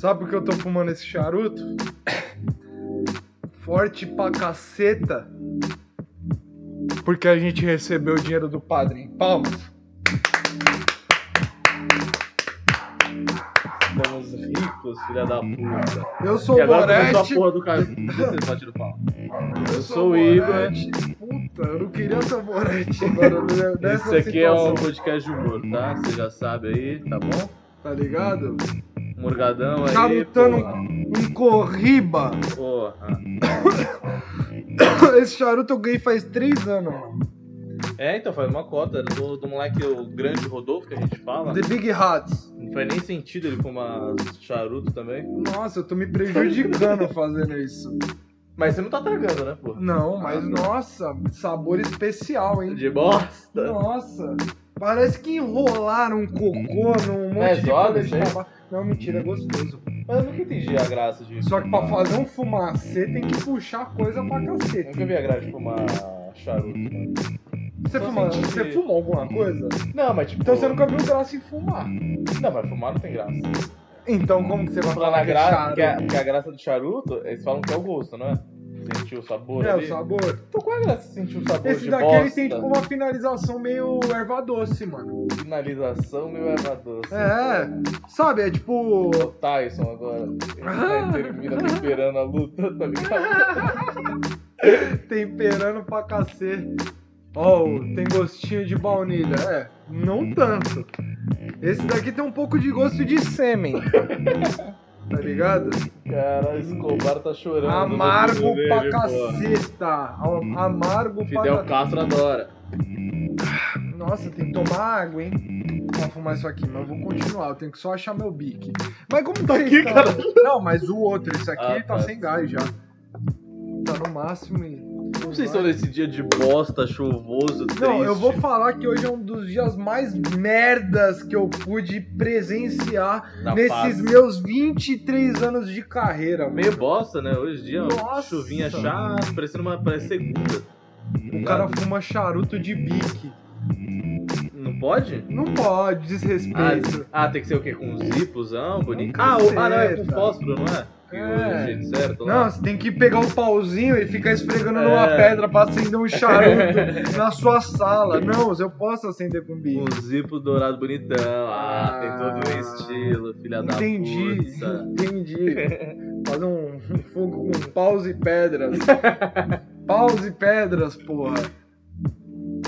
Sabe por que eu tô fumando esse charuto? Forte pra caceta. Porque a gente recebeu o dinheiro do padre em palmas. Estamos ricos, filha da puta. Eu sou E o a Borete. porra do cara. Pau. Eu Eu sou o Igor. Puta, eu não queria ser o Borete Esse aqui é um situação. podcast de humor, tá? Você já sabe aí, tá bom? Tá ligado? Morgadão aí. Charutando porra. um corriba. Porra. Esse charuto eu ganhei faz três anos, mano. É, então faz uma cota. Do, do moleque, o grande Rodolfo, que a gente fala. The Big Hats. Não faz nem sentido ele fumar charuto também. Nossa, eu tô me prejudicando fazendo isso. Mas você não tá tragando, né, porra? Não, mas Ah, tá. nossa, sabor especial, hein? De bosta. Nossa, parece que enrolaram um cocô num monte É de folha de tabaco. Não, mentira, é gostoso. Mas eu nunca entendi a graça de. Só que pra fumar. fazer um fumacê tem que puxar coisa pra cacete. Nunca vi a graça de fumar charuto, mano. Você, Só fuma, senti você fumou alguma coisa? Não, mas tipo. Então você nunca viu graça em fumar. Não, mas fumar não tem graça. Então como que você vai Falar falar que é graça, charuto? que a, que a graça do charuto, eles falam que é o gosto, não é? Sentir o sabor É, ali. o sabor. Então qual é a graça de sentir o sabor Esse de daqui bosta? ele tem tipo uma finalização meio erva doce, mano. Finalização meu erva doce. É, sabe, é tipo. O Tyson agora. Ele tá termina temperando a luta, tá ligado? temperando pra cacete. Ó, tem gostinho de baunilha. É, não tanto. Esse daqui tem um pouco de gosto de sêmen. Tá ligado? Cara, Escobar tá chorando. Amargo pra dele, porra. caceta. Am- Amargo Fidel pra Castro adora. Nossa, tem que tomar água, hein? Pra fumar isso aqui, mas eu vou continuar. Eu tenho que só achar meu bique. Mas como tá aqui, cara? Não, mas o outro, esse aqui Ah, tá, tá. sem gás já. Tá no máximo e. Como vocês estão nesse dia de bosta, chuvoso, triste? Não, eu vou falar que hoje é um dos dias mais merdas que eu pude presenciar Na nesses paz. meus 23 anos de carreira. mano. Meio bosta, né? Hoje em dia, Nossa. chuvinha chata, parecendo uma parece segunda. O cara fuma charuto de bique. Não pode? Não pode, Ah, desrespeito. ah, tem que ser o quê? Com zipozão, bonito? Não Ah, o, ah, não, é com fósforo, não é? É. O jeito certo lá. Não, você tem que pegar o pauzinho e ficar esfregando numa É. pedra pra acender um charuto na sua sala. Não, eu posso acender com bico. Um zipo dourado bonitão. Ah, tem todo um Ah. estilo, filha da Entendi, puta. entendi. Fazer um, um fogo com paus e pedras. paus e pedras, porra.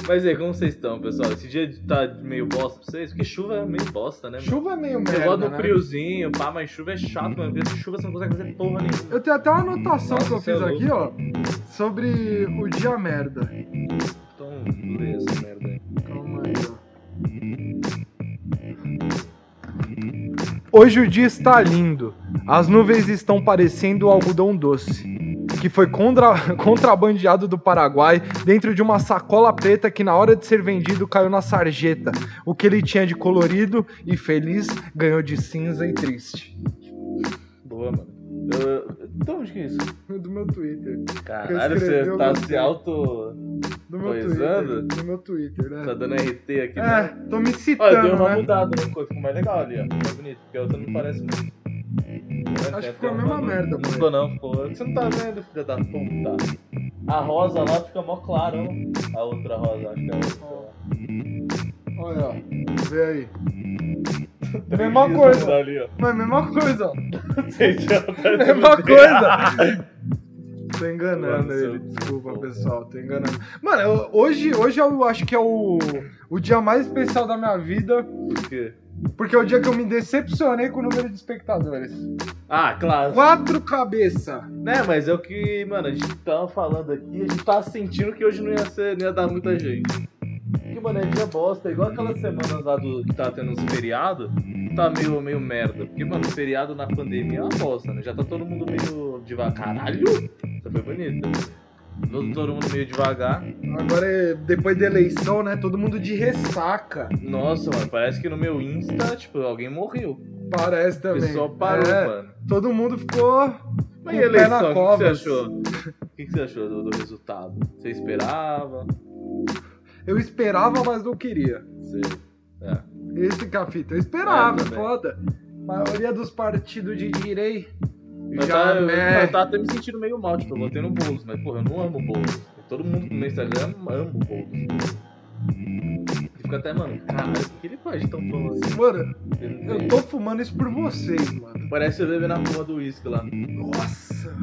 Mas aí, como vocês estão, pessoal? Esse dia tá meio bosta pra vocês? Porque chuva é meio bosta, né? mano? Chuva é meio Eu merda, gosto do né? friozinho, pá, mas chuva é chato, mano. Porque chuva você não consegue fazer porra nenhuma. Eu tenho até uma anotação Nossa, que eu é fiz aqui, ó, sobre o dia merda. Então, lê essa merda aí. Calma aí, ó. Hoje o dia está lindo. As nuvens estão parecendo algodão doce, que foi contra- contrabandeado do Paraguai dentro de uma sacola preta que na hora de ser vendido caiu na sarjeta. O que ele tinha de colorido e feliz ganhou de cinza e triste. Boa, mano. Eu- Então, onde que é isso? Do meu Twitter. Caralho, você tá se auto. Do meu? Twitter. Do meu Twitter, né? Tá dando RT aqui, É, né? tô me Olha, citando, deu uma né? mudada no coisa, ficou mais legal ali, ó. Mais bonito, porque a outra não parece muito. Acho que ficou a mesma merda, Não pô. ficou, não, ficou. Você não tá vendo, filha da puta. A rosa lá fica mó clara, ó. A outra rosa, acho que é a outra. Olha, ó. Vê aí. Mesma coisa. Ali, ó. Mas mesma coisa, ó. Mesma coisa. Tô enganando ele, desculpa pessoal, tô enganando. Mano, eu- hoje, hoje eu acho que é o, o dia mais especial da minha vida, Por quê? porque é o dia que eu me decepcionei com o número de espectadores. Ah, claro. Quatro cabeça. Né, mas é o que, mano, a gente tava falando aqui, a gente tava sentindo que hoje não ia ser, não ia dar muita gente. Porque, mano, é bosta, igual aquelas semanas lá do que tava tendo uns feriados, tá meio, meio merda. Porque, mano, feriado na pandemia é uma bosta, né? Já tá todo mundo meio devagar. Caralho! Essa foi bonita. Todo, todo mundo meio devagar. Agora, é- depois da eleição, né, todo mundo de ressaca. Nossa, mano, parece que no meu Insta, tipo, alguém morreu. Parece O também. pessoal parou, É, mano. Todo mundo ficou Mas e a o eleição, o que, que você achou? O que, que você achou do, do resultado? Você esperava? Eu esperava, mas não queria. Você... É. Esse que é a fita. Eu esperava, É, foda. maioria dos partidos de direita Eu já tava, eu, né, eu tava até me sentindo meio mal, tipo, eu votei no Boulos, mas porra, eu não amo o Boulos. Todo mundo no meu Instagram ama o Boulos. E fica até, mano, caralho, por que ele faz tão bom assim? Mano, Eu eu tô fumando isso por vocês, mano. Parece você beber na porra do uísque lá. Nossa.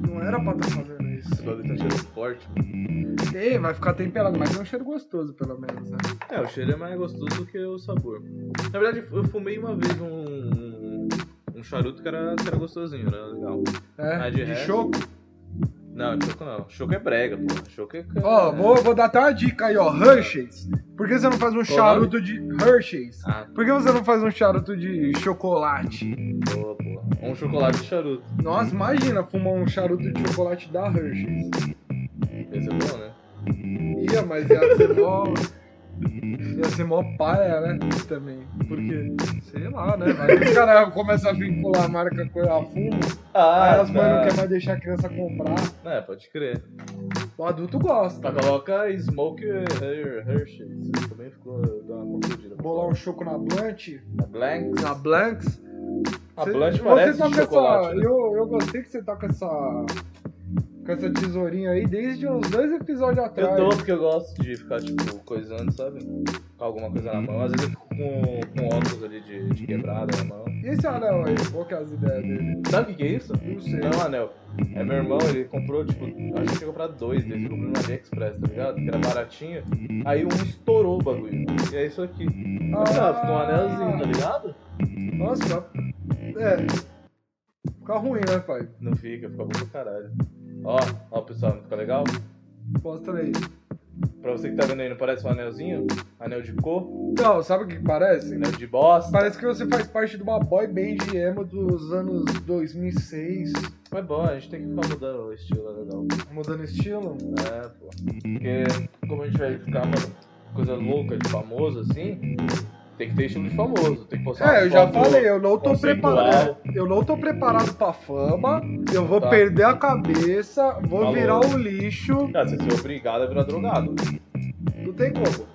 Não era pra estar fazendo Esse isso. bagulho tá cheiro forte. Ei, vai ficar temperado, mas é um cheiro gostoso, pelo menos, né? É, o cheiro é mais gostoso do que o sabor. Na verdade, eu fumei uma vez um, um charuto que era, que era gostosinho, era legal. É, de de resto- choco. Não, choco não. Choco é brega, pô. Choco é. Ó, é... vou, vou dar até uma dica aí, ó. Hershey's. Por que você não faz um Qual charuto de Hershey's? Ah, Por que você não faz um charuto de chocolate? boa, pô. Um chocolate de charuto. Nossa, imagina fumar um charuto de chocolate da Hershey's. Ia ser bom, né? Ia, mas ia ser mó. Ia ser mó paia, né? Também. Porque, sei lá, né? Que os caras começam a vincular a marca com a fumo. aí as mães não querem mais deixar a criança comprar. É, pode crer. O adulto gosta. Tá, coloca Smoke Her- Hershey's. Também ficou dá uma confundida. Bolar um choco na Blunt. A Blanks. Na Blanks. A você parece tá chocolate. Essa, né? eu, eu gostei que você tá com essa. Com essa tesourinha aí desde uns dois episódios Eu atrás. tô porque eu gosto de ficar, tipo, coisando, sabe? Com alguma coisa na mão. Às vezes eu fico com, com óculos ali de, de quebrada na mão. E esse anel aí? Qual que é as ideias dele? Sabe o que, é isso? Não sei. Não é um anel. É meu irmão, ele comprou, tipo, acho que chegou pra dois dele, ele comprou no AliExpress, tá ligado? Que era baratinho. Aí um estourou o bagulho. E é isso aqui. Ah, ficou um anelzinho, tá ligado? Nossa, é. Fica ruim, né, pai? Não fica, fica bom pra caralho. Ó, ó pessoal, não fica legal? Mostra aí. Pra você que tá vendo aí, não parece um anelzinho? Anel de cor? Não, sabe o que parece? Anel de bosta? Parece que você faz parte de uma boy band emo dos anos 2006. Mas bom, a gente tem que ficar mudando o estilo, é legal. Mudando estilo. É, pô. Porque como a gente vai ficar, mano, coisa louca de famoso assim, tem que ter estilo de famoso. Tem que postar É, eu já falei, eu não tô preparado. Eu não tô preparado pra fama. Eu vou Tá. perder a cabeça, vou Falou. virar um lixo. Cara, você ser obrigado a virar drogado. Não tem como.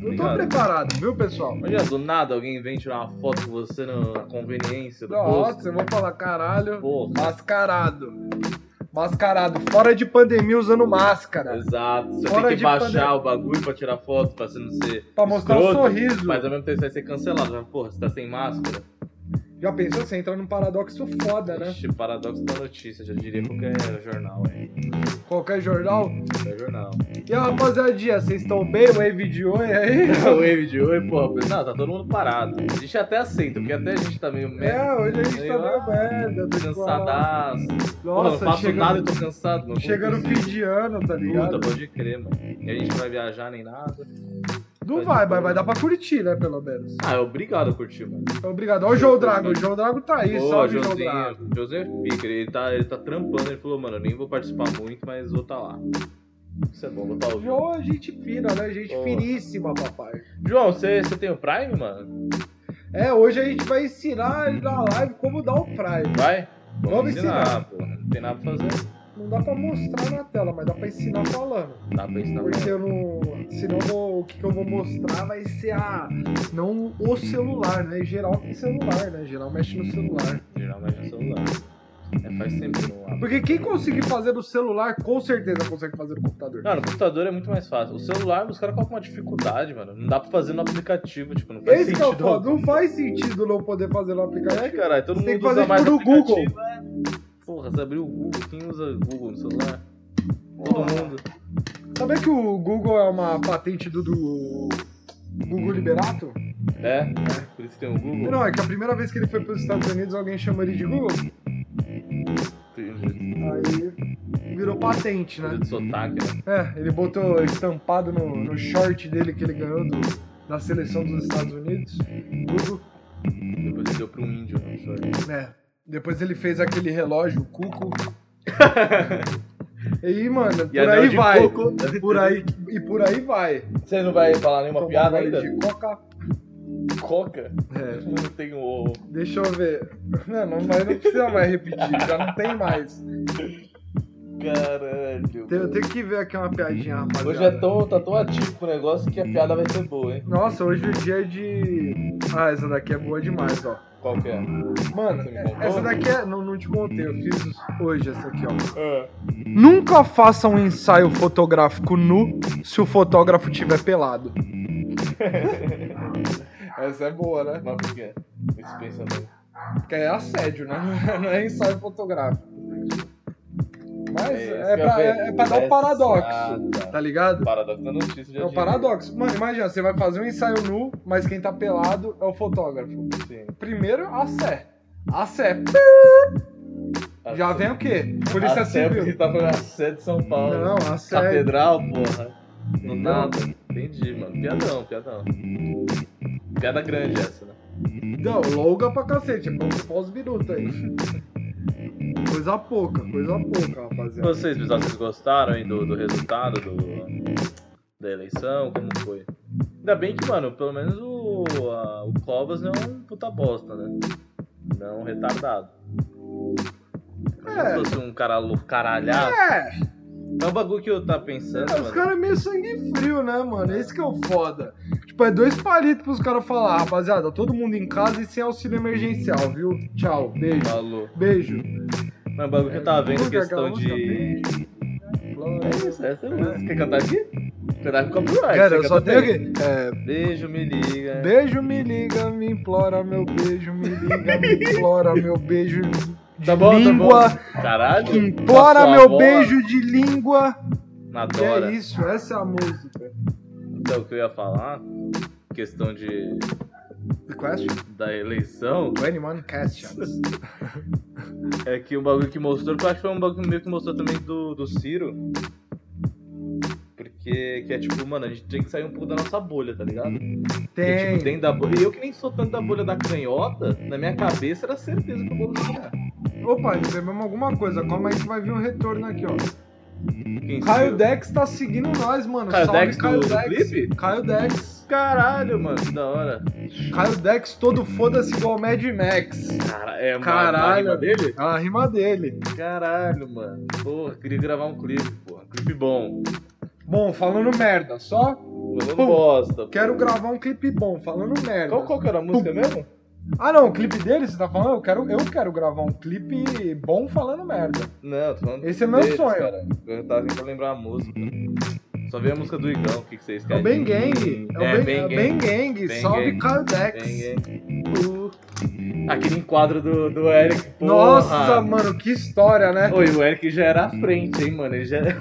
Não tô preparado, viu, pessoal? Imagina, do nada alguém vem tirar uma foto com você na conveniência do posto. Nossa, eu vou falar caralho. Porra. Mascarado. Mascarado. Fora de pandemia usando máscara. Exato. Você Fora tem que baixar pandemia. o bagulho pra tirar foto, pra você não ser. Pra mostrar o escroto, sorriso. Mas ao mesmo tempo você vai ser cancelado. Já, Porra, você tá sem máscara. Já pensou? Você entra num paradoxo foda, né? Ixi, paradoxo da notícia, já diria qualquer jornal aí. Qualquer jornal. Qualquer jornal. E a rapaziadinha, vocês estão bem? Wave de oi aí? o Wave de oi, porra. Não, tá todo mundo parado. A gente até aceita, porque até a gente tá meio. É, hoje a gente tá Meio, meio merda. tô. Cansadaço. Porra, não Nossa, faço nada e tô cansado, mano. chega no fim de ano, tá ligado? Puta, pode crer, mano. E a gente não vai viajar nem nada. Não vai, mas vai dar pra curtir, né, pelo menos. Ah, é obrigado a curtir, mano. Obrigado. Olha o João Drago. O João Drago tá aí. Pô, Salve, João Drago. Pica, ele tá, ele tá trampando, ele falou, mano, eu nem vou participar muito, mas vou tá lá. Isso é bom, vou tá O ouvindo. João é gente fina, né? Gente Pô. finíssima, papai. João, você tem o Prime, mano? É, hoje a gente vai ensinar na live como dar o Prime. Vai? Vamos ensinar. pô. Não tem nada pra fazer. Não dá pra mostrar na tela, mas dá pra ensinar falando. Dá pra ensinar Porque eu não. Senão eu vou- o que, que eu vou mostrar vai ser a. Não o celular, né? Geral tem celular, né? Geral mexe no celular. Geral vai no celular. É, faz tempo que eu não abro. Porque quem conseguir fazer no celular, com certeza consegue fazer no computador. Não, no computador é muito mais fácil. O celular, os caras colocam uma dificuldade, mano. Não dá pra fazer no aplicativo, tipo, não faz Esse que é sentido. foda, não faz sentido não poder fazer no aplicativo. É, caralho, todo Você tem mundo que fazer usa mais tipo no aplicativo, é. Porra, você abriu o Google, quem usa Google no celular? Todo Porra. mundo. Sabia que o Google é uma patente do, do Google Liberato? É? Por isso tem o Google. Não, é que a primeira vez que ele foi para os Estados Unidos, alguém chamou ele de Google. Aí virou patente, né? de sotaque, né? É, ele botou estampado no, no short dele que ele ganhou do, da seleção dos Estados Unidos. Google. Depois ele deu pro índio no short. É. Depois ele fez aquele relógio, o Cuco. E aí, mano, por anel aí vai. coco. Por aí, e por aí vai. Você não vai falar nenhuma Tomar piada ainda? de coca. Coca? É. Não tem o. Deixa eu ver. Não, não, mas não precisa mais repetir, já não tem mais. Caralho. Eu tenho que ver aqui uma piadinha, rapaziada. Hoje é tão, tá tão ativo o negócio que a piada vai ser boa, hein? Nossa, hoje o dia é de. Ah, essa daqui é boa demais, ó. Qual que é? Mano, essa daqui é. Não, não te contei, eu fiz hoje essa aqui, ó. Ah. Nunca faça um ensaio fotográfico nu se o fotógrafo tiver pelado. essa é boa, né? Mas por quê? Esse pensamento. Porque é assédio, né? Não é ensaio fotográfico. Mas É, é, pra, é, é pra dar um paradoxo, tá. ligado? Paradoxo da notícia já É o diria. paradoxo. Mano, imagina, você vai fazer um ensaio nu, mas quem tá pelado é o fotógrafo. Sim. Primeiro, a Sé. A Sé. Já vem o quê? Polícia a Sé, porque Civil. tá falando a Sé de São Paulo. Não, a Sé. Catedral, porra. Não Não. nada. Entendi, mano. Piadão, piadão. Piada grande essa, né? Não, longa pra cacete. É os minutos aí. Coisa pouca, coisa pouca, rapaziada. Vocês, pessoal, vocês gostaram aí do, do resultado do, da eleição? Como foi? Ainda bem que, mano, pelo menos o, a- o Covas não é um puta bosta, né? Não é um retardado. É. Se fosse um cara louco, caralhado. É, É um bagulho que eu tava pensando, é, os mano. caras é meio sangue frio, né, mano? Esse que é o foda. Tipo, é dois palitos pros caras falar, rapaziada, todo mundo em casa e sem auxílio emergencial, viu? Tchau, beijo. Falou. Beijo. Mas o bagulho que eu tava vendo, é questão de. É isso, essa é música. Quer cantar aqui? Cantar com copyright. Cara, eu só tenho aqui. É, Beijo, me liga. beijo, me liga, me implora, meu beijo, me liga, me implora, meu beijo de Tá bom, tá língua. bom. Caralho. Implora meu bola. beijo de língua. E Adora. é isso, essa é a música. Então, o que eu ia falar, questão de The question? da eleição, 21 questions. é que um bagulho que mostrou, que eu acho que foi um bagulho meio que mostrou também do, do Ciro. Porque, que é tipo, mano, a gente tem que sair um pouco da nossa bolha, tá ligado? Porque, Tem. tipo, dentro da bolha. Eu que nem sou tanto da bolha da canhota, na minha cabeça era certeza que o bolo ia ganhar. Opa, recebemos alguma coisa. Calma aí que vai vir um retorno aqui, ó. Quem Caio viu? Dex tá seguindo nós, mano. Caio Salve, Dex do- do clipe? Caio Dex. Caralho, mano, que da hora. Caio Dex todo foda-se igual Mad Max. Cara, é uma, Caralho. uma rima dele? É a rima dele. Caralho, mano. Porra, queria gravar um clipe, porra. Clipe bom. Bom, falando merda, só Falando Pum. bosta. quero gravar um clipe bom, falando merda. Qual, qual que era a música mesmo? Ah não, o clipe dele, você tá falando? Eu quero, eu quero gravar um clipe bom falando merda. Não, tô falando Esse é meu deles, sonho. Cara. Eu tava tentando lembrar a música. Só vi a música do Igão, o que, que vocês É querem? o Ben Gang. É o É, é o ben Gang. Salve Gang. Caio Dex. Ben Gang. Uh. Aquele enquadro do, do Eric, porra. Nossa, mano, que história, né? Oi, o Eric já era à frente, hein, mano. Ele já...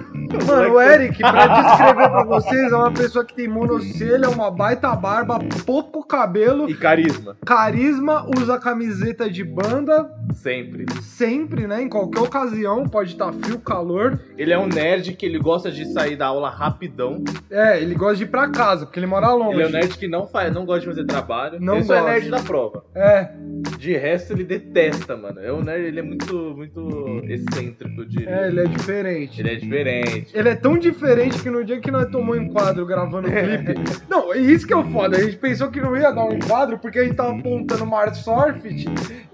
Mano, o Eric, pra descrever pra vocês, é uma pessoa que tem monocelha, uma baita barba, pouco cabelo, E carisma, carisma, usa camiseta de banda, sempre. sempre, né? Em qualquer ocasião, pode estar frio, calor. Ele é um nerd que ele gosta de sair da aula rapidão. É, ele gosta de ir pra casa, porque ele mora longe. Ele é um nerd que não, faz, não gosta de fazer trabalho. Não ele só é gosta. nerd da prova. É, De resto, ele detesta, mano. É um nerd, ele é muito, muito excêntrico, eu diria. é, ele é diferente. Ele é diferente. Ele é tão diferente que no dia que nós tomamos um enquadro gravando o clipe. não, isso que é o foda. A gente pensou que não ia dar um enquadro porque a gente tava apontando uma Arsorfit. Ar,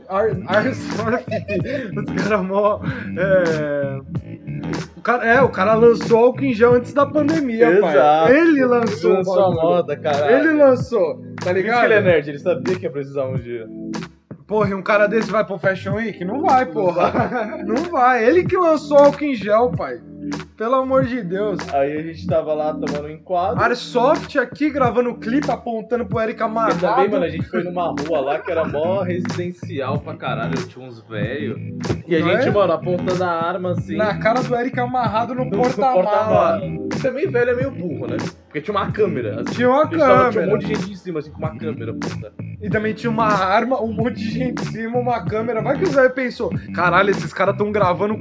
Arsorfit. Os caras mó. É... O cara, é, o cara lançou álcool em gel antes da pandemia, pai. Exato. Ele lançou. Ele lançou a moda, caralho. Ele lançou, tá Por ligado? ele é nerd, ele sabia que ia precisar um dia. Porra, e um cara desse vai pro Fashion Week? Não vai, porra. Não vai. Ele que lançou álcool em gel, pai. Pelo amor de Deus. Aí a gente tava lá tomando um enquadro. Airsoft aqui gravando clipe apontando pro Eric amarrado. também, mano, a gente foi numa rua lá que era mó residencial pra caralho, tinha uns velhos. E a Não gente, é? mano, apontando a arma assim. Na cara do Eric amarrado no no porta-mala. Também velho é meio burro, né? Porque tinha uma câmera. Assim. Tinha uma Eles tavam- Tinha um câmera. monte de gente em cima, assim, com uma câmera, puta. E também tinha uma arma, um monte de gente em cima, uma câmera. Vai que o Zé pensou: caralho, esses caras tão gravando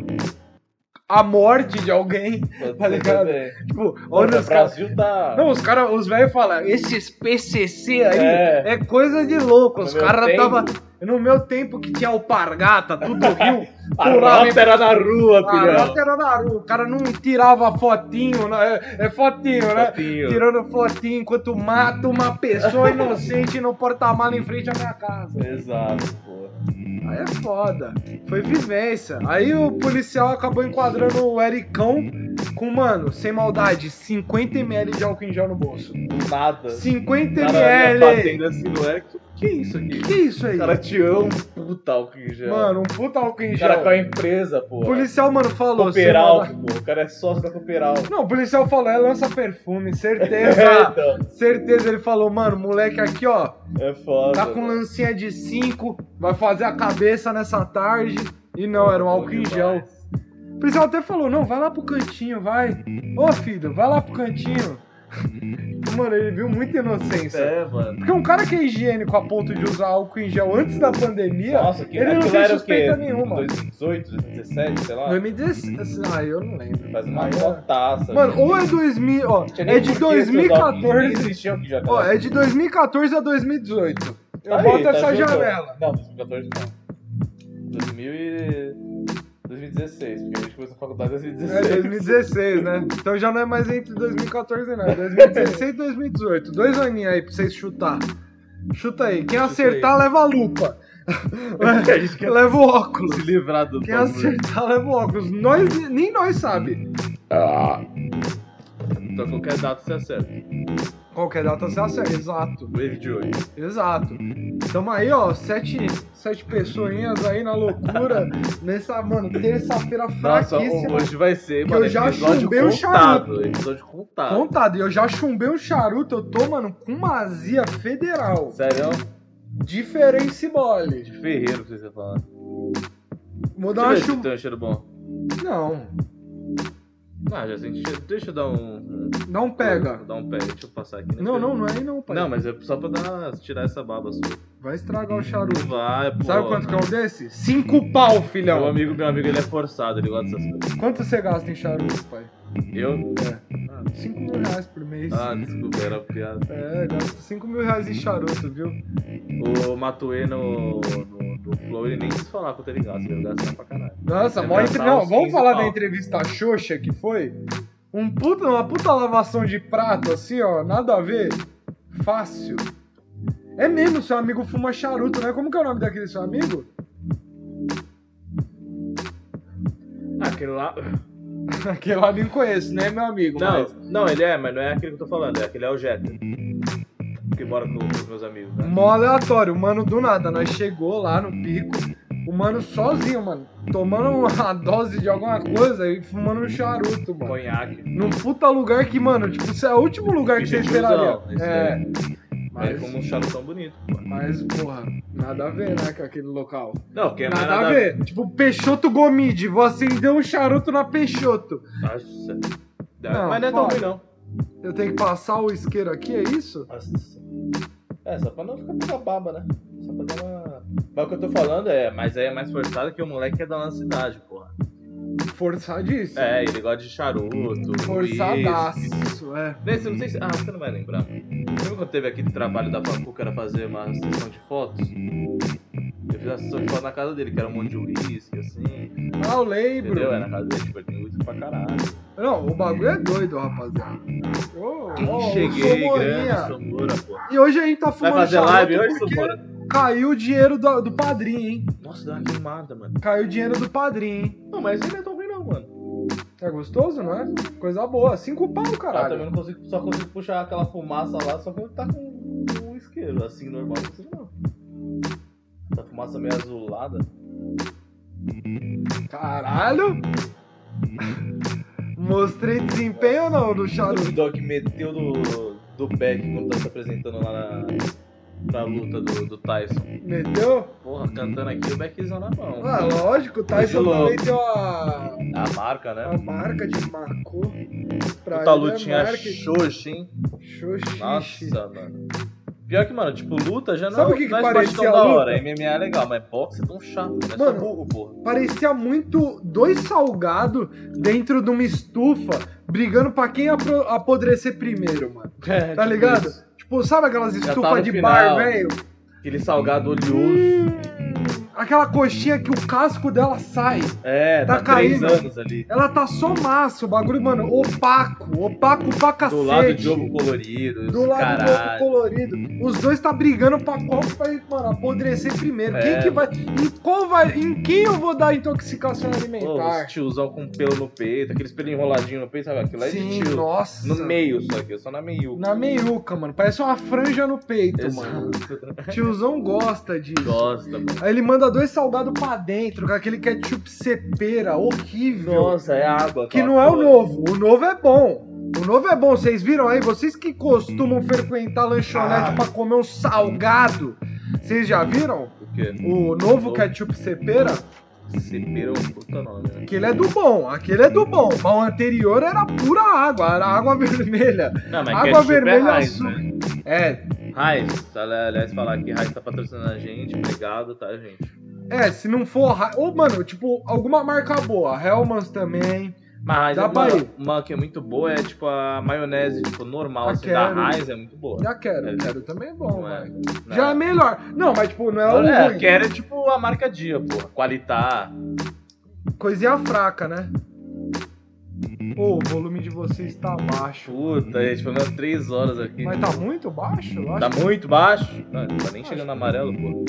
a morte de alguém. Tá ligado? Tipo, Olha, os caras. Tá. Não, os caras, os velhos falam, esses PCC aí é, É. coisa de louco. Os No caras tava. No meu tempo que tinha alpargata, tudo rio, a rota era na rua, Ah, filhão. nota era na rua. O cara não tirava fotinho, né? É, é fotinho, né? Fotinho. Tirando fotinho enquanto mata uma pessoa inocente no porta-mala em frente à minha casa. Exato, pô. Aí é foda. Foi vivência. Aí o policial acabou enquadrando o Ericão com, mano, sem maldade, 50ml de álcool em gel no bolso. Do nada. 50ml! batendo assim no Eric. Que isso aqui? Que que é isso aí? O cara te ama um puta álcool em gel. Mano, um puta álcool em o gel. cara com a empresa, pô. O policial, mano, falou. Cooperal, pô. O cara é sócio da Cooperal. Não, o policial falou, é lança perfume, certeza. então, certeza, ele falou, mano, moleque aqui, ó, é foda. tá com lancinha de 5, vai fazer a cabeça nessa tarde. E não, era um álcool em gel. O policial até falou, não, vai lá pro cantinho, vai. Ô filho, vai lá pro cantinho. Mano, ele viu muita inocência. É, mano. Porque um cara que é higiênico a ponto de usar álcool em gel antes da pandemia, Nossa, que, ele não aquilo tem era o suspeita nenhuma. 2018, 2017, sei lá. 2016, ah, eu não lembro. Faz uma Aí é- fotaça. Mano, ou é 2000, ó, Tinha nem é de por que seus álcool- Nem 2014, existiam aqui já. ó, é de 2014 a 2018. Eu Aí, boto tá essa janela. Não, 2014 não. 2000 e... 2016, porque a gente começou a faculdade em É 2016. 2016, né? Então já não é mais entre 2014 não, é 2016 e 2018. Dois aninhos aí pra vocês chutar. Chuta aí. Quem Chuta acertar aí. leva a lupa. a gente quer leva o óculos. se livrar do Quem acertar leva o óculos. Nós, nem nós sabe. Então qualquer data você acerta. Qualquer data você acerta. Exato. O erro de hoje. Exato. Tamo aí, ó, sete, sete pessoinhas aí na loucura. nessa, mano, terça-feira Nossa, fraquíssima. hoje vai ser, Que mano, eu já chumbei o contado. Episódio contado. Contado, e eu já chumbei um charuto, eu tô, mano, com uma azia federal. Sério? Diferença mole. De ferreiro que você falando. Vou dar uma chum... tem um cheiro bom. Não, Ah, já senti cheiro. Deixa eu dar um... não pega. Dar um pega. Deixa eu passar aqui. Não, não, não é aí não, pai. Não, mas é só pra dar, tirar essa baba sua. Vai estragar o charuto. Vai, pô. Sabe quanto que é um desse? Cinco pau, Meu filhão. amigo, meu amigo, ele é forçado, ele gosta dessas coisas. Quanto você gasta em charuto, pai? Eu? Cinco mil reais por mês. Ah, desculpa, era piada. É, gasta cinco mil reais em charuto, viu? O Matuê no, no, no Flow, ele nem quis falar quanto ele gasta, ele gasta pra caralho. Nossa, É mó entre... Não, vamos 15 falar da entrevista Xoxa que foi? Um puta, uma puta lavação de prato, assim, ó, nada a ver. Fácil. É mesmo, seu amigo fuma charuto, né? Como que é o nome daquele seu amigo? Aquele lá. Aquele lá nem conheço, né, meu amigo? Não, mas- não, ele é, mas não é aquele que eu tô falando, é aquele é o Jetta. Que mora com, os meus amigos, né? Mó aleatório, mano do nada. Nós chegou lá no pico, o mano sozinho, mano. Tomando uma dose de alguma coisa e fumando um charuto, mano. Conhaque. Num puta lugar que, mano, tipo, isso é o último lugar que você Gentilzão, esperaria. É. Mas Mas, como um charutão bonito. pô. mas, porra, nada a ver, né, com aquele local. Não, porque é mais Nada, a ver. Tipo, Peixoto Gomide, vou acender um charuto na Peixoto. Nossa. Não, mas não é tão ruim, não. Eu tenho que passar o isqueiro aqui, é isso? Nossa. É, só pra não ficar com a baba, né? Só pra dar uma. Mas o que eu tô falando é, mas aí é mais forçado que o moleque é da nossa cidade, porra. Forçadíssimo. É, ele gosta de charuto. Forçadaço, é. Nesse, não sei se. Ah, você não vai lembrar. Lembra quando teve aquele trabalho da Facu que era fazer uma sessão de fotos? Eu fiz a sessão de foto na casa dele, que era um monte de uísque, assim. Ah, eu lembro. Entendeu? É na casa dele, tipo, ele tem uísque pra caralho. Não, o bagulho é doido, rapaziada. Ô, ô, Cheguei, Somorinha. grande Samura, pô. E hoje a gente tá Vai fumando fazer charuto live hoje, porque? Caiu o dinheiro do, do padrinho, hein? Nossa, deu uma queimada, mano. Caiu o dinheiro do padrinho, hein? Não, mas ele não é tão ruim, não, mano. Tá gostoso, não é? Coisa boa. Cinco pau, caralho. também não consigo, só consigo puxar aquela fumaça lá só quando tá com, com um isqueiro. Assim, normal, não consigo, não. Essa fumaça meio azulada. Caralho! Mostrei desempenho ou não no O charuto? Dog meteu do, do Beck quando tá se apresentando lá na, pra luta do, do Tyson. Meteu? Porra, cantando aqui o Beckzão na mão. Ah, lógico, o Tyson também tem uma, A marca, né? uma marca de Marcou. Pra Puta ele é lutinha marketing. xoxa, hein? Xoxixe. Nossa, mano. Pior que, mano, tipo, luta já não, Sabe o que que não é esporte tão da hora. MMA é legal, mas boxe é tão chato. Não é Mano, burro, porra. Parecia muito dois salgados dentro de uma estufa, brigando pra quem apodrecer primeiro, mano. É, Tá tipo ligado? isso. Tipo, sabe aquelas Já tá estufas no de final. bar, velho? Aquele salgado oleoso. Aquela coxinha que o casco dela sai. É, Tá tá, caindo. anos ali. Ela tá só massa, o bagulho, mano, opaco, opaco pra cacete. Do lado de ovo colorido. Do lado do ovo caralho. colorido. Os dois tá brigando pra qual vai, mano, apodrecer primeiro. É. Quem que vai. Em qual vai. Em quem eu vou dar intoxicação Pô, alimentar? os tiozão com pelo no peito, aqueles pelinhos enroladinhos no peito, sabe? Aquilo é de Sim, tio. nossa. No meio só aqui, só na meio. Na meiuca, mano. Parece uma franja no peito, mano. Tiozão gosta disso. Gosta, mano. Aí ele manda dois salgados pra dentro, com aquele ketchup cepera, horrível. Nossa, é água. que não é o novo. O novo é bom. O novo é bom, vocês viram aí? Vocês que costumam frequentar lanchonete Ah. pra comer um salgado, vocês já viram? O quê? O novo ketchup cepera? Cepera é um puta nome, né? Aquele é do bom, aquele é do bom. Mas o anterior era pura água, era água vermelha. Não, mas Água ketchup vermelha é Heinz, né? É, Heinz, aliás, falar que Heinz tá patrocinando a gente, obrigado, tá, gente? É, se não for. Ou, mano, tipo, alguma marca boa. Hellmann's também. Mas Dá pra uma, ir. uma que é muito boa é tipo a maionese, tipo, normal, assim, da Heinz é muito boa. Já quero, É. quero também é bom, Não é? Não. Já é melhor. Não, mas tipo, não é o É, ruim. quero é tipo a marca Dia, porra. Qualitar. Coisinha fraca, né? Ô, o volume de vocês tá baixo. Puta, gente foi umas 3 horas aqui. Mas tá muito baixo? Eu acho Tá muito baixo? Não, tá nem chegando amarelo, pô.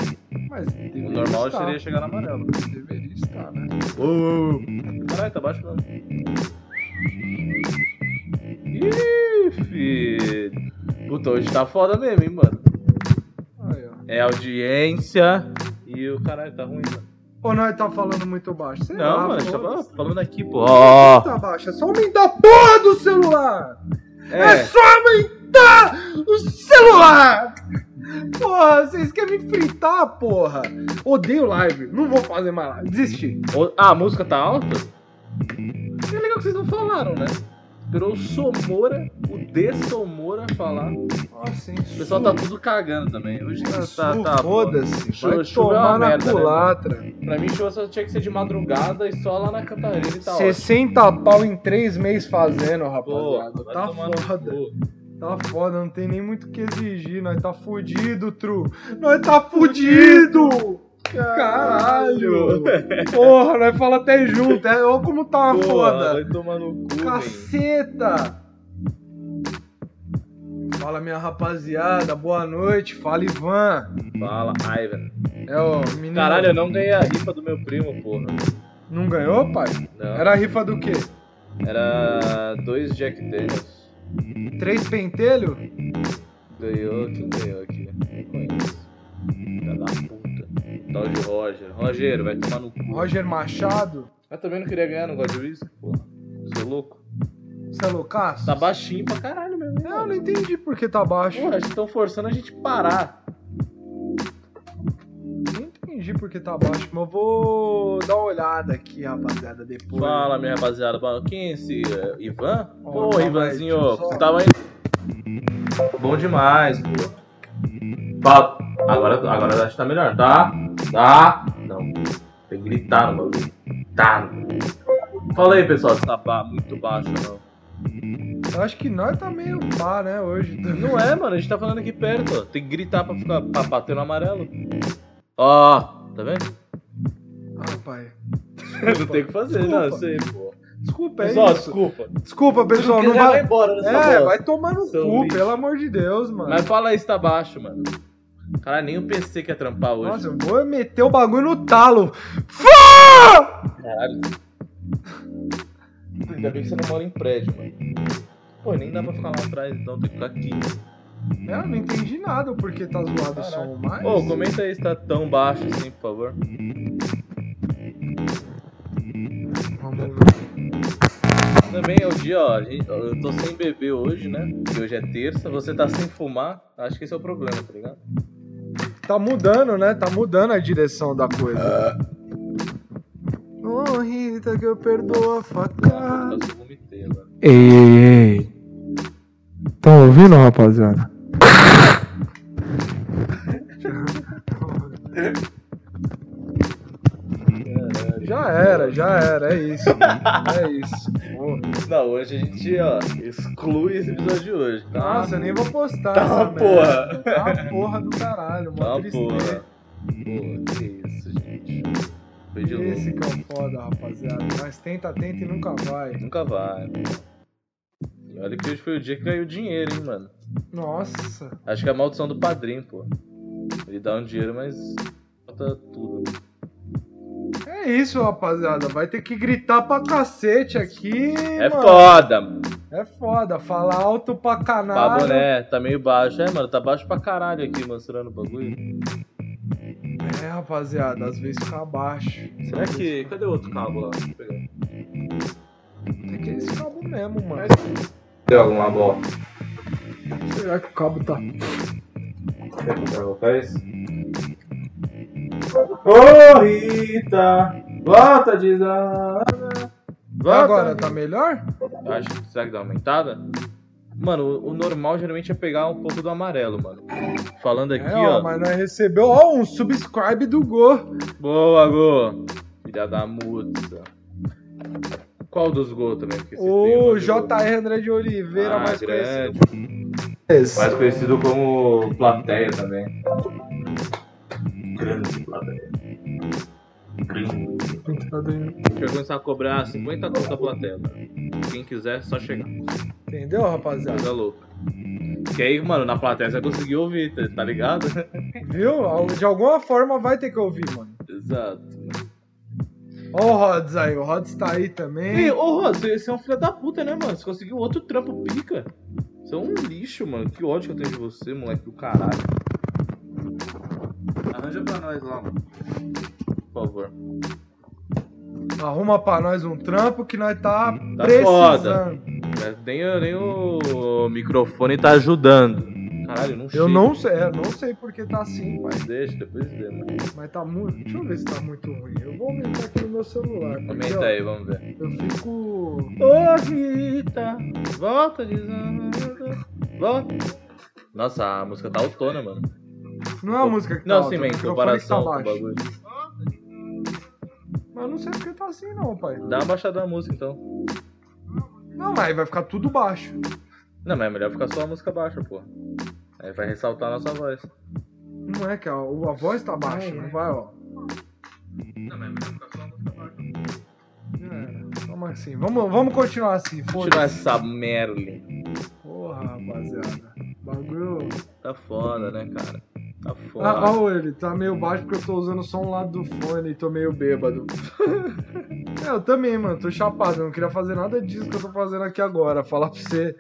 Mas O deveria normal estar. seria chegar no amarelo. Deveria estar, né? Caralho, tá baixo mesmo. Ih, filho. Puta, hoje tá foda mesmo, hein, mano. Aí, ó. É audiência e o caralho tá ruim, mano. Ou nós tá falando muito baixo? Sei Não, lá, mano, a gente foda-se. tava falando aqui, pô. Tá baixo, é só aumentar a porra do celular! É, É, só aumentar o celular! Porra, vocês querem me fritar, porra! Odeio live, não vou fazer mais live, desisti. o- ah, a música tá alta? É legal que vocês não falaram, né? Esperou o Somora, o De Somora falar. O Nossa, hein? pessoal tá tudo cagando também. Hoje tá, tá, tá Foda-se, Chuva- vai chuva é tomar uma na merda, né? culatra. Pra mim, show só tinha que ser de madrugada e só lá na Catarina e tá ótimo. 60 pau em 3 meses fazendo, Pô, rapaziada. vai tá foda. Tá foda, não tem nem muito o que exigir. Nós tá fudido, Tru. Nós tá fudido! Caralho! Porra, nós fala até junto. É, olha como tá uma Porra, foda. vai tomar no cu. Caceta! Fala minha rapaziada, boa noite. Fala Ivan. Fala, Ivan. É o menino. Caralho, eu não ganhei a rifa do meu primo, porra. Não ganhou, pai? Não. Era a rifa do quê? Era dois Jack Daniels. Três pentelho? Ganhou, quem ganhou aqui? Não conheço. Filha da puta. Tal de Roger. Roger, vai tomar no cu. Roger Machado? Eu também não queria ganhar, não gosto de porra. Seu louco. Você é loucaço? Tá baixinho pra caralho mesmo. Não, não entendi por que tá baixo. Porra, estão forçando a gente parar. Não entendi por que tá baixo, mas eu vou dar uma olhada aqui, rapaziada, depois. Fala, minha rapaziada. Quem é esse? é, Ivan? Calma aí, Ivanzinho, você tava indo. Bom demais, pô. Fala. Agora, agora acho que tá melhor, tá? Tá? Não. Tem que gritar no bagulho. Tá. Fala aí, pessoal, se tá ba- muito baixo não. Eu acho que nós tá meio pá, né, hoje. Não é, mano, a gente tá falando aqui perto, ó. Tem que gritar pra, ficar, pra bater no amarelo. Ó, tá vendo? Ah, pai. Não tem o que fazer, Desculpa. não, eu sei, pô. Desculpa, é Pessoal, isso. desculpa. Desculpa, pessoal, não quiser, vai... embora nessa É, bosta. vai tomar no Seu cu, lixo. pelo amor de Deus, mano. Mas fala aí se tá baixo, mano. Cara, nem o PC quer trampar hoje. Nossa, eu vou meter o bagulho no talo. Fá! Caralho. Ainda bem que você não mora em prédio, mano. Pô, nem dá pra ficar lá atrás, então tem que ficar aqui. É, eu não entendi nada porque tá zoado o som, Caralho. mas... Ô, comenta aí se tá tão baixo assim, por favor. Vamos ver. Também é o dia, ó, a gente- eu tô sem beber hoje, né? Porque hoje é terça, você tá sem fumar. Acho que esse é o problema, tá ligado? Tá mudando, né? Tá mudando a direção da coisa. Ô, Rita, que eu perdoo a facada. Eu vomitei agora. Ei, ei, ei. Tão ouvindo, rapaziada? Já era, já era, é isso. É isso. Pô. Não, hoje a gente, ó, exclui esse episódio de hoje, tá? Nossa, eu nem vou postar Tá uma porra. Tá uma porra do caralho, mó Tá uma porra. Pô, que isso, gente. Foi de louco. Esse que é o foda, rapaziada. Mas tenta, tenta e nunca vai. Nunca vai. E olha que hoje foi o dia que caiu dinheiro, hein, mano. Nossa. Acho que é a maldição do padrinho, pô. Ele dá um dinheiro, mas falta tudo. É isso, rapaziada. Vai ter que gritar pra cacete aqui. É mano. foda, mano. É foda. Falar alto pra canalha. Baboné, tá meio baixo. É, mano, tá baixo pra caralho aqui mostrando o bagulho. É, rapaziada. Às vezes fica baixo. Será que. Cadê o outro cabo lá? Deixa eu pegar. É que é esse cabo mesmo, mano. Deu alguma bola? Será que o cabo tá. Quer que eu faz? Ô Rita, volta desada. Volta. Agora tá melhor? Acho que será que dá uma aumentada? Mano, o, o normal geralmente é pegar um pouco do amarelo, mano. Falando aqui, é, ó, ó. mas nós recebeu, ó, um subscribe do Go. Boa, Go. Filha da muda. Qual dos Go também? Porque vocês têm O. JR André de Oliveira, Ah, mais grande. conhecido. Mais conhecido como plateia também. Grande plateia. Grande. A gente vai começar a cobrar 50 conto da plateia. Quem quiser, só chegar. Entendeu, rapaziada? Coisa louca. Que aí, mano, na plateia você vai conseguir ouvir, tá ligado? Viu? De alguma forma vai ter que ouvir, mano. Exato. Ó o Rods aí, o Rods tá aí também. Ei, ô Rod, você é um filho da puta, né, mano? Você conseguiu outro trampo pica. Você é um lixo, mano. Que ódio que eu tenho de você, moleque do caralho. Arranja pra nós lá, mano. Por favor. Arruma pra nós um trampo que nós tá, Tá precisando. É, Nem, o- nem o microfone tá ajudando. Caralho, não chega. Eu não sei, é, não sei porque tá assim, pai. Mas deixa, depois vê, mano. Mas tá muito. Deixa eu ver se tá muito ruim. Eu vou aumentar aqui no meu celular. porque, Aumenta ó, aí, vamos ver. Eu fico. Ô Rita, volta desanda. Volta. Nossa, a música tá autona, mano. Não é a música que tá Não, alta, sim, é o man, microfone comparação que com tá o bagulho. Mas eu não sei porque tá assim, não, pai. Dá uma baixada na música, então. Não, mas vai ficar tudo baixo. Não, mas é melhor ficar só a música baixa, pô. Aí vai ressaltar a nossa voz. Não é que a, a voz tá baixa, Ai, não ai. vai, ó. Não, mas é baixa. É, vamos assim. Vamos, vamos continuar assim, Tirar foda-se. essa Merlin. Porra, rapaziada. Bagulho. Tá foda, né, cara? Tá foda. Ah, ó, ele tá meio baixo porque eu tô usando só um lado do fone e tô meio bêbado. é, eu também, mano, tô chapado. Eu não queria fazer nada disso que eu tô fazendo aqui agora. Falar pra você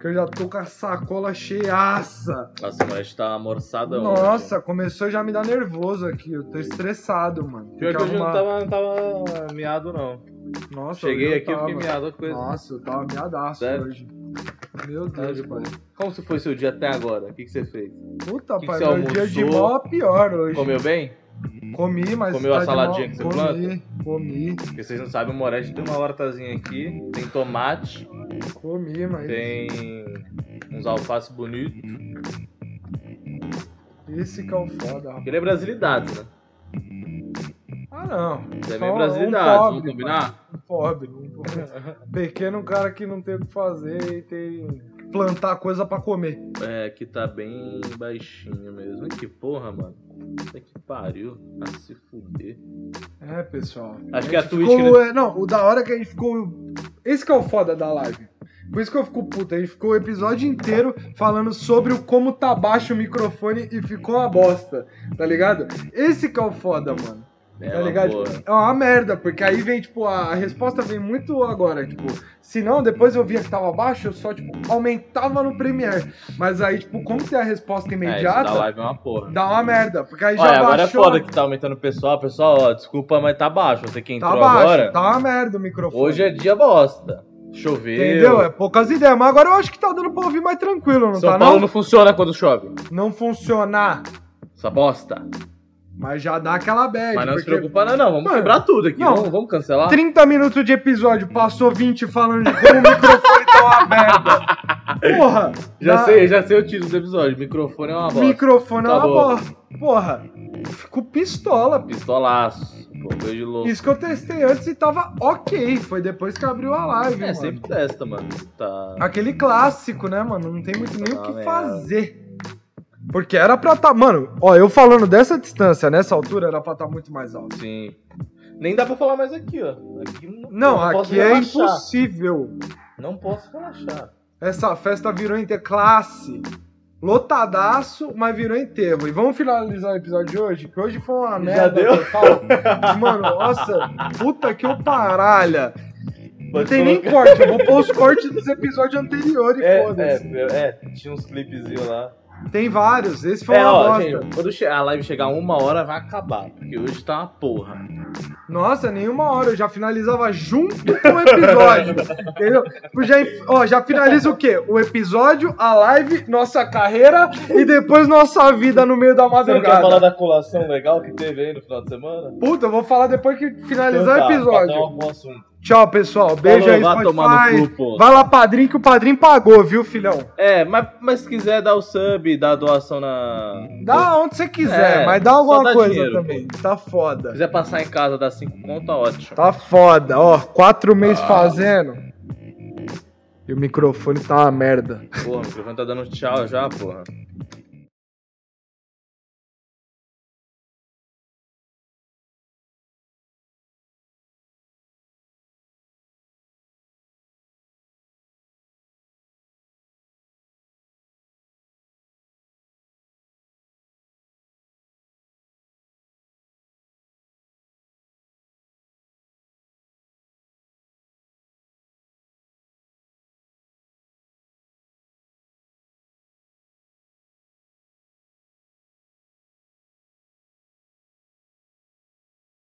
que eu já tô com a sacola cheiaça. Nossa, mas a tá amorçada Nossa, começou já a me dar nervoso aqui. Eu tô estressado, mano. Pior que hoje eu não tava, não tava miado, não. Nossa, Cheguei aqui e fiquei tava. miado a coisa. Nossa, eu tava miadaço Sério? hoje. Meu Tá Deus, de pai. Como se foi seu dia até agora? O que, que você fez? Puta, Que pai, que meu dia de mó pior hoje. Comeu bem? Comi, mas. Comeu a tá de saladinha mó- que você comi, planta? Comi, Porque vocês não sabem, o Moretti tem uma hortazinha aqui, tem tomate, comi, mas. tem uns alfaces bonitos. Esse que é o foda, rapaz. Ele é brasilidade, né? Ah, não. Ele é bem um brasilidade, vamos pobre, combinar? Um pobre. Um pobre. Pequeno cara que não tem o que fazer e tem que plantar coisa pra comer. É, que tá bem baixinho mesmo. Que porra, mano. Puta que pariu. A se fuder. É, pessoal. Acho que a gente Twitch, ficou- é, não, o da hora é que a gente ficou. Esse que é o foda da live. Por isso que eu fico puto. A gente ficou o episódio inteiro falando sobre o como tá baixo o microfone e ficou uma bosta. Tá ligado? Esse que é o foda, mano. É tá uma ligado? Tipo, é uma merda, porque aí vem, tipo, a, resposta vem muito agora, tipo, se não, depois eu via que tava baixo, eu só, tipo, aumentava no Premiere. Mas aí, tipo, como tem a resposta É, imediata, da live é uma porra. dá uma merda, porque aí já Olha, agora é baixou, foda que tá aumentando o pessoal. Pessoal, ó, desculpa, mas tá baixo. Você que tá entrou baixo, agora. tá uma merda o microfone. Hoje é dia bosta. Choveu. Entendeu? É poucas ideias, mas agora eu acho que tá dando pra ouvir mais tranquilo, não São tá Paulo não? não funciona quando chove. Não funcionar, Essa bosta. Mas já dá aquela bad, Mas não se porque preocupa, não, não. Vamos Mano, quebrar tudo aqui. não. Vamos, vamos cancelar? 30 minutos de episódio, passou 20 falando de como o microfone tá uma merda. Porra! Já dá- sei, já sei o título do episódio. Microfone é uma bosta. Microfone é uma Acabou. bosta. Porra, fico pistola. Pistolaço. Pô, beijo louco. Isso que eu testei antes e tava ok. Foi depois que abriu a live, É, mano. sempre testa, mano. Tá. Aquele clássico, né, mano? Não tem muito nem o Ah, que merda. fazer. Porque era pra tá. Mano, ó, eu falando dessa distância, nessa altura, era pra tá muito mais alto. Sim. Nem dá pra falar mais aqui, ó. Aqui não, Não, aqui é impossível. Não posso relaxar. Essa festa virou interclasse. Lotadaço, mas virou enterro. E vamos finalizar o episódio de hoje, que hoje foi uma Já merda deu? total. Mano, nossa, puta que eu paralha. Não tem nem corte, eu vou pôr os cortes dos episódios anteriores, É, foda-se. é, é, tinha uns clipezinhos lá. Tem vários, esse foi É, uma ó, bosta. gente, quando a live chegar uma hora, vai acabar. Porque hoje tá uma porra. Nossa, nenhuma hora, eu já finalizava junto com o episódio. entendeu? Eu Já, ó, já finaliza o quê? O episódio, a live, nossa carreira e depois nossa vida no meio da Você não quer madrugada. falar da colação legal que teve aí no final de semana? Puta, eu vou falar depois que finalizar Então tá, o episódio. patrão, bom assunto. Tchau, pessoal. Beijo Falou, aí, vai tomar no cu, pô. Vai lá, padrinho, que o padrinho pagou, viu, filhão? É, mas, mas se quiser dar o sub, dar a doação na. Dá onde você quiser, É, mas dá alguma dá coisa dinheiro, também. Tá Se foda. quiser passar em casa, dar 5 conto, tá ótimo. Tá foda, ó. Quatro meses Ah. fazendo. E o microfone tá uma merda. Porra, o microfone tá dando tchau já, porra.